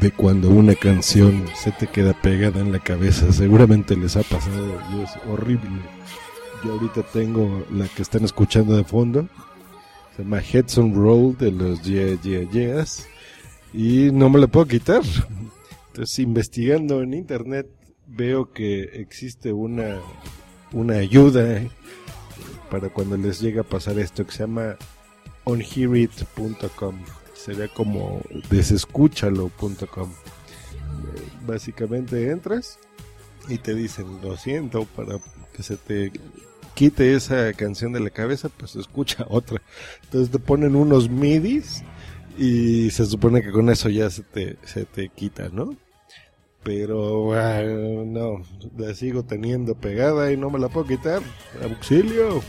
de cuando una canción se te queda pegada en la cabeza. Seguramente les ha pasado y es horrible. Yo ahorita tengo la que están escuchando de fondo. Se llama Heads on Roll de los Yeah Yeah. Y no me la puedo quitar. Entonces, investigando en internet, veo que existe una, una ayuda para cuando les llega a pasar esto que se llama onhearit.com sería como desescúchalo.com. Básicamente entras y te dicen, lo siento, para que se te quite esa canción de la cabeza, pues escucha otra. Entonces te ponen unos midis y se supone que con eso ya se te, se te quita, ¿no? Pero no, la sigo teniendo pegada y no me la puedo quitar. Auxilio.